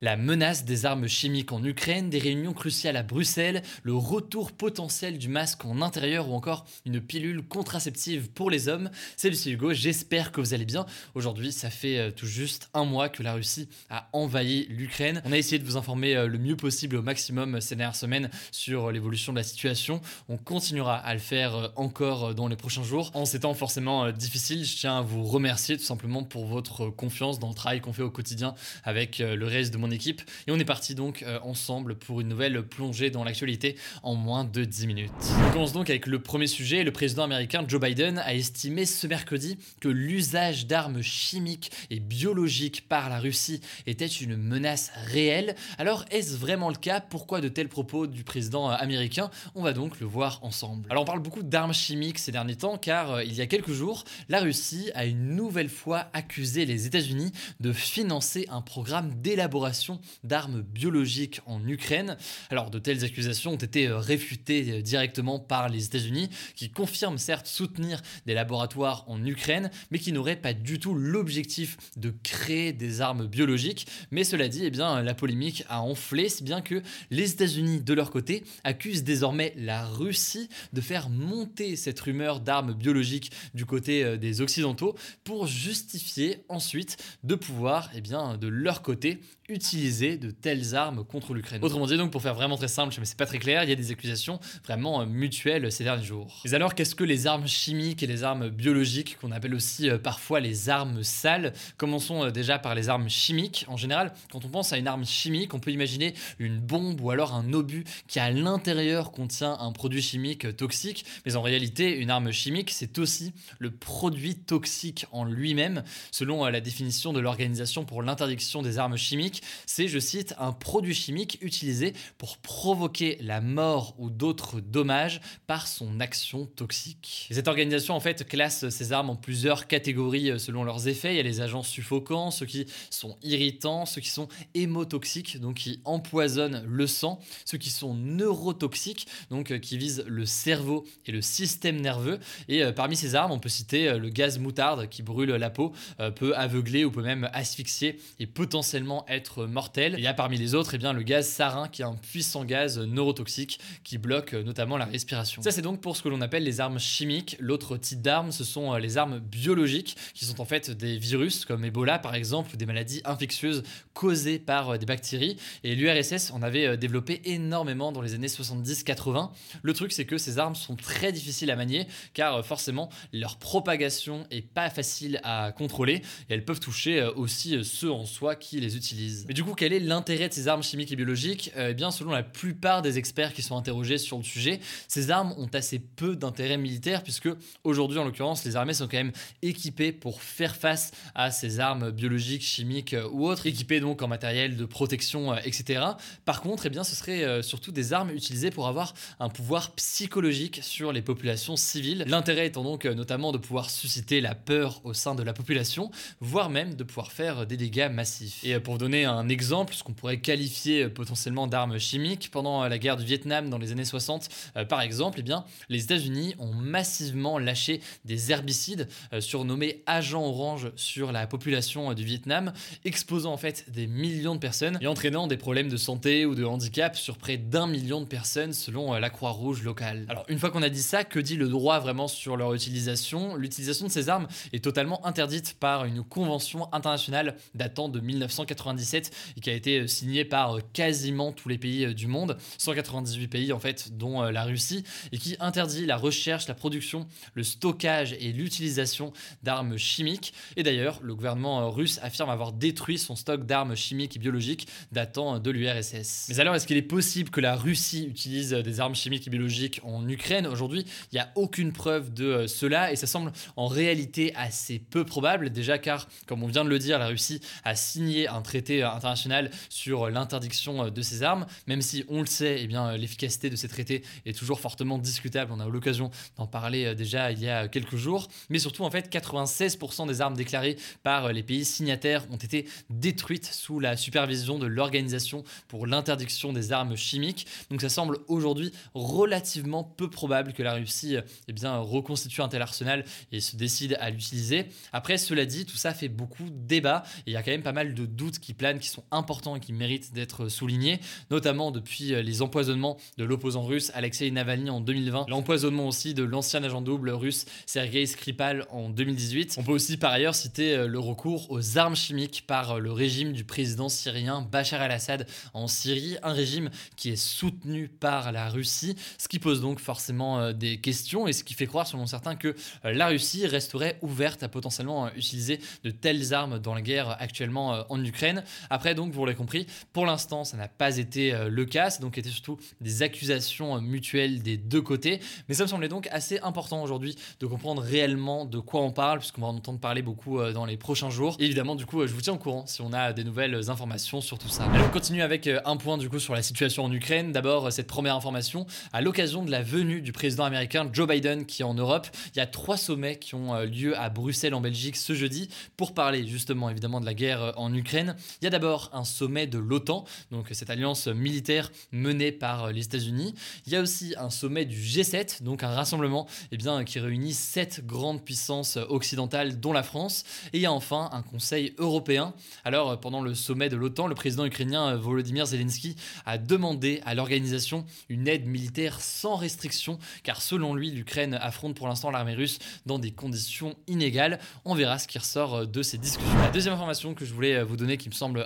La menace des armes chimiques en Ukraine, des réunions cruciales à Bruxelles, le retour potentiel du masque en intérieur ou encore une pilule contraceptive pour les hommes. C'est Lucie Hugo, j'espère que vous allez bien. Aujourd'hui, ça fait euh, tout juste un mois que la Russie a envahi l'Ukraine. On a essayé de vous informer euh, le mieux possible au maximum euh, ces dernières semaines sur l'évolution de la situation. On continuera à le faire encore dans les prochains jours. En ces temps forcément difficiles, je tiens à vous remercier tout simplement pour votre confiance dans le travail qu'on fait au quotidien avec le reste de mon équipe. Et on est parti donc euh, ensemble pour une nouvelle plongée dans l'actualité en moins de 10 minutes. On commence donc avec le premier sujet. Le président américain Joe Biden a estimé ce mercredi que l'usage d'armes chimiques et biologiques par la Russie était une menace réelle. Alors est-ce vraiment le cas? Pourquoi de tels propos du président euh, américain? On va donc le voir ensemble. Alors on parle beaucoup d'armes chimiques ces derniers temps car euh, il y a quelques jours, la Russie a une nouvelle fois accusé les États-Unis de financer un programme d'élaboration d'armes biologiques en Ukraine. Alors de telles accusations ont été euh, réfutées euh, directement par les États-Unis, qui confirment certes soutenir des laboratoires en Ukraine, mais qui n'auraient pas du tout l'objectif de créer des armes biologiques. Mais cela dit, eh bien, la polémique a enflé, si bien que les États-Unis, de leur côté, accusent désormais la Russie de faire monter cette rumeur d'armes biologiques du côté euh, des Occidentaux pour justifier ensuite de pouvoir, eh bien, de leur côté, utiliser de telles armes contre l'Ukraine. Autrement dit, donc, pour faire vraiment très simple, mais c'est pas très clair, il y a des accusations vraiment euh, mutuelles ces derniers jours. Mais alors, qu'est-ce que les armes chimiques et les armes biologiques, qu'on appelle aussi euh, parfois les armes sales Commençons euh, déjà par les armes chimiques. En général, quand on pense à une arme chimique, on peut imaginer une bombe ou alors un obus qui à l'intérieur contient un produit chimique toxique, mais en réalité, une arme chimique, c'est aussi le produit toxique en lui-même, selon la définition de l'Organisation pour l'interdiction des armes chimiques c'est, je cite, un produit chimique utilisé pour provoquer la mort ou d'autres dommages par son action toxique. cette organisation, en fait, classe ces armes en plusieurs catégories euh, selon leurs effets. Il y a les agents suffocants, ceux qui sont irritants, ceux qui sont hémotoxiques, donc qui empoisonnent le sang, ceux qui sont neurotoxiques, donc euh, qui visent le cerveau et le système nerveux. Et euh, parmi ces armes, on peut citer le gaz moutarde qui brûle la peau, peut aveugler ou peut même asphyxier et potentiellement être mortel. il y a parmi les autres eh bien, le gaz sarin qui est un puissant gaz neurotoxique qui bloque euh, notamment la respiration. Ça c'est donc pour ce que l'on appelle les armes chimiques. L'autre type d'armes ce sont euh, les armes biologiques qui sont en fait des virus comme Ebola par exemple ou des maladies infectieuses causées par euh, des bactéries. Et l'URSS en avait développé énormément dans les années 70-80. Le truc c'est que ces armes sont très difficiles à manier car forcément leur propagation est pas facile à contrôler et elles peuvent toucher aussi ceux en soi qui les utilisent. Mais du coup, quel est l'intérêt de ces armes chimiques et biologiques? Eh bien, selon la plupart des experts qui sont interrogés sur le sujet, ces armes ont assez peu d'intérêt militaire puisque aujourd'hui, en l'occurrence, les armées sont quand même équipées pour faire face à ces armes biologiques, chimiques euh, ou autres, équipées donc en matériel de protection, euh, etc. Par contre, eh bien, ce serait euh, surtout des armes utilisées pour avoir un pouvoir psychologique sur les populations civiles. L'intérêt étant donc notamment de pouvoir susciter la peur au sein de la population, voire même de pouvoir faire des dégâts massifs. Et pour donner un exemple, ce qu'on pourrait qualifier euh, potentiellement d'armes chimiques. Pendant euh, la guerre du Vietnam dans les années 60, euh, par exemple, eh bien, les États-Unis ont massivement lâché des herbicides surnommés agents orange sur la population du Vietnam, exposant en fait des millions de personnes et entraînant des problèmes de santé ou de handicap sur près d'un million de personnes selon la Croix-Rouge locale. Alors une fois qu'on a dit ça, que dit le droit vraiment sur leur utilisation? L'utilisation de ces armes est totalement interdite par une convention internationale datant de 1997 2017 et qui a été signé par quasiment tous les pays du monde, 198 pays en fait, dont la Russie, et qui interdit la recherche, la production, le stockage et l'utilisation d'armes chimiques. Et d'ailleurs, le gouvernement russe affirme avoir détruit son stock d'armes chimiques et biologiques datant de l'URSS. Mais alors, est-ce qu'il est possible que la Russie utilise des armes chimiques et biologiques en Ukraine? Aujourd'hui, il n'y a aucune preuve de cela et ça semble en réalité assez peu probable, déjà car, comme on vient de le dire, la Russie a signé un traité international sur l'interdiction de ces armes, même si on le sait, eh l'efficacité de ces traités est toujours fortement discutable. On a eu l'occasion d'en parler déjà il y a quelques jours, mais surtout en fait 96% des armes déclarées par les pays signataires ont été détruites sous la supervision de l'Organisation pour l'interdiction des armes chimiques. Donc ça semble aujourd'hui relativement peu probable que la Russie eh bien, reconstitue un tel arsenal et se décide à l'utiliser. Après, cela dit, tout ça fait beaucoup de débats et il y a quand même pas mal de doutes qui qui sont importants et qui méritent d'être soulignés, notamment depuis les empoisonnements de l'opposant russe Alexei Navalny en 2020, l'empoisonnement aussi de l'ancien agent double russe Sergei Skripal en 2018. On peut aussi par ailleurs citer le recours aux armes chimiques par le régime du président syrien Bachar al-Assad en Syrie, un régime qui est soutenu par la Russie, ce qui pose donc forcément des questions et ce qui fait croire selon certains que la Russie resterait ouverte à potentiellement euh, utiliser de telles armes dans la guerre actuellement euh, en Ukraine. Après, donc, vous l'avez compris, pour l'instant, ça n'a pas été euh, le cas. C'est donc été surtout des accusations mutuelles des deux côtés. Mais ça me semblait donc assez important aujourd'hui de comprendre réellement de quoi on parle, puisqu'on va en entendre parler beaucoup dans les prochains jours. Et évidemment, du coup, je vous tiens au courant si on a des nouvelles informations sur tout ça. Allez, on continue avec un point du coup sur la situation en Ukraine. D'abord, cette première information, à l'occasion de la venue du président américain Joe Biden qui est en Europe, il y a trois sommets qui ont euh, lieu à Bruxelles en Belgique ce jeudi pour parler justement évidemment de la guerre euh, en Ukraine. Il y a d'abord un sommet de l'OTAN, donc cette alliance militaire menée par les États-Unis. Il y a aussi un sommet du G7, donc un rassemblement eh bien, qui réunit sept grandes puissances occidentales dont la France. Et il y a enfin un Conseil européen. Alors pendant le sommet de l'OTAN, le président ukrainien Volodymyr Zelensky a demandé à l'organisation une aide militaire sans restriction, car selon lui, l'Ukraine affronte pour l'instant l'armée russe dans des conditions inégales. On verra ce qui ressort de ces discussions. La deuxième information que je voulais vous donner qui me semble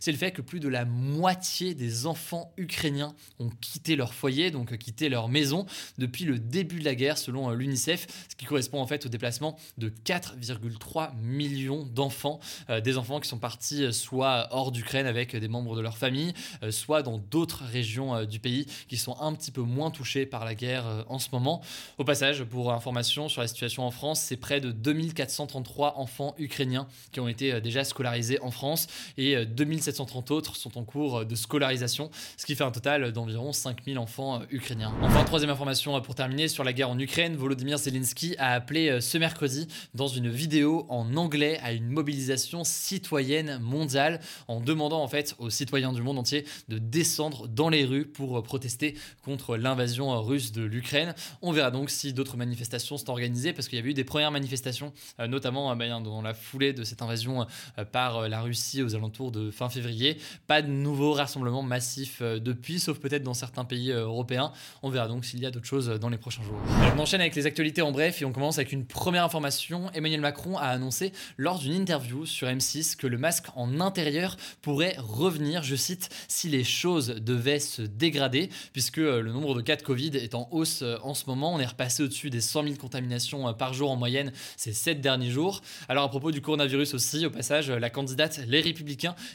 c'est le fait que plus de la moitié des enfants ukrainiens ont quitté leur foyer, donc euh, quitté leur maison, depuis le début de la guerre selon l'UNICEF, ce qui correspond en fait au déplacement de 4,3 millions d'enfants, des enfants qui sont partis soit hors d'Ukraine avec des membres de leur famille, soit dans d'autres régions du pays qui sont un petit peu moins touchées par la guerre en ce moment. Au passage, pour information sur la situation en France, c'est près de 2433 enfants ukrainiens qui ont été euh, déjà scolarisés en France et 2730 euh, autres sont en cours euh, de scolarisation, ce qui fait un total d'environ 5000 enfants ukrainiens. Enfin, troisième information pour terminer sur la guerre en Ukraine, Volodymyr Zelensky a appelé ce mercredi dans une vidéo en anglais à une mobilisation citoyenne mondiale en demandant en fait aux citoyens du monde entier de descendre dans les rues pour protester contre l'invasion russe de l'Ukraine. On verra donc si d'autres manifestations sont organisées parce qu'il y avait eu des premières manifestations, euh, notamment euh, bah, dans la foulée de cette invasion euh, par la Russie aux alentours de fin février. Pas de nouveaux rassemblements massifs depuis, sauf peut-être dans certains pays européens. On verra donc s'il y a d'autres choses dans les prochains jours. on enchaîne avec les actualités en bref et on commence avec une première information. Emmanuel Macron a annoncé lors d'une interview sur M6 que le masque en intérieur pourrait revenir, je cite, si les choses devaient se dégrader, puisque le nombre de cas de Covid est en hausse en ce moment. On est repassé au-dessus des 100 000 contaminations euh, par jour en moyenne ces 7 derniers jours. Alors à propos du coronavirus aussi, au passage, la candidate Les Républicains,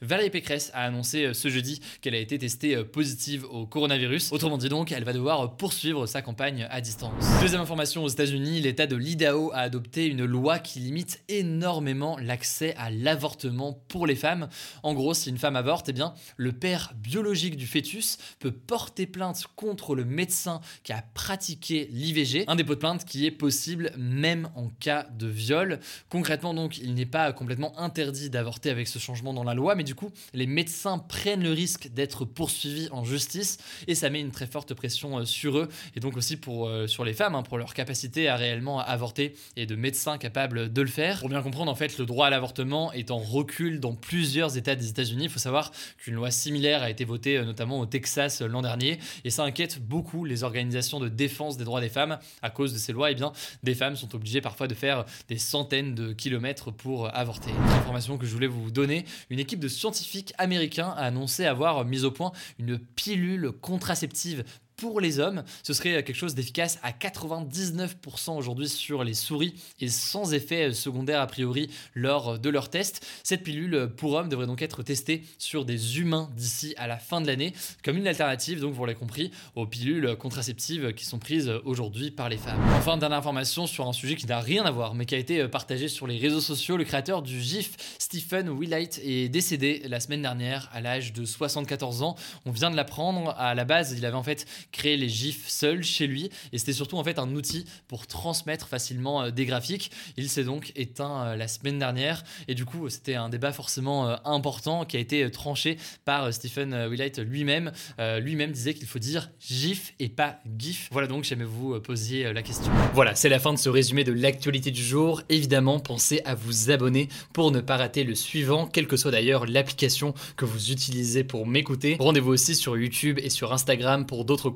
Valérie Pécresse, a annoncé euh, ce jeudi qu'elle a été testée euh, positive au coronavirus. Autrement dit donc, elle va devoir poursuivre sa campagne à distance. Deuxième information aux États-Unis, l'État de l'Idaho a adopté une loi qui limite énormément l'accès à l'avortement pour les femmes. En gros, si une femme avorte, eh bien, le père biologique du fœtus peut porter plainte contre le médecin qui a pratiqué l'IVG. Un dépôt de plainte qui est possible même en cas de viol. Concrètement, donc, il n'est pas complètement interdit d'avorter avec ce changement dans la loi, mais du coup, les médecins prennent le risque d'être poursuivis en justice et ça met une très forte pression euh, sur eux et donc aussi pour, euh, sur les femmes, hein, pour leur capacité à réellement avorter et de médecins capables de le faire. Pour bien comprendre, en fait, le droit à l'avortement est en recul dans plusieurs États des États-Unis. Il faut savoir qu'une loi similaire a été votée euh, notamment au Texas l'an dernier et ça inquiète beaucoup les organisations de défense des droits des femmes à cause de ces lois, eh bien, des femmes sont obligées parfois de faire des centaines de kilomètres pour avorter. Une information que je voulais vous donner, une équipe de scientifiques américains a annoncé avoir mis au point une pilule contraceptive pour les hommes. Ce serait quelque chose d'efficace à 99% aujourd'hui sur les souris et sans effet secondaire a priori lors de leurs tests. Cette pilule pour hommes devrait donc être testée sur des humains d'ici à la fin de l'année comme une alternative, donc vous l'avez compris, aux pilules contraceptives qui sont prises aujourd'hui par les femmes. Enfin, dernière information sur un sujet qui n'a rien à voir mais qui a été partagé sur les réseaux sociaux. Le créateur du GIF, Stephen Willite, est décédé la semaine dernière à l'âge de 74 ans. On vient de l'apprendre. À la base, il avait en fait créer les gifs seul chez lui et c'était surtout en fait un outil pour transmettre facilement euh, des graphiques. Il s'est donc éteint euh, la semaine dernière et du coup c'était un débat forcément euh, important qui a été tranché par Stephen Willite lui-même. lui-même disait qu'il faut dire gif et pas gif. Voilà donc j'aimais vous poser la question. Voilà, c'est la fin de ce résumé de l'actualité du jour. Évidemment, pensez à vous abonner pour ne pas rater le suivant, quelle que soit d'ailleurs l'application que vous utilisez pour m'écouter. Rendez-vous aussi sur YouTube et sur Instagram pour d'autres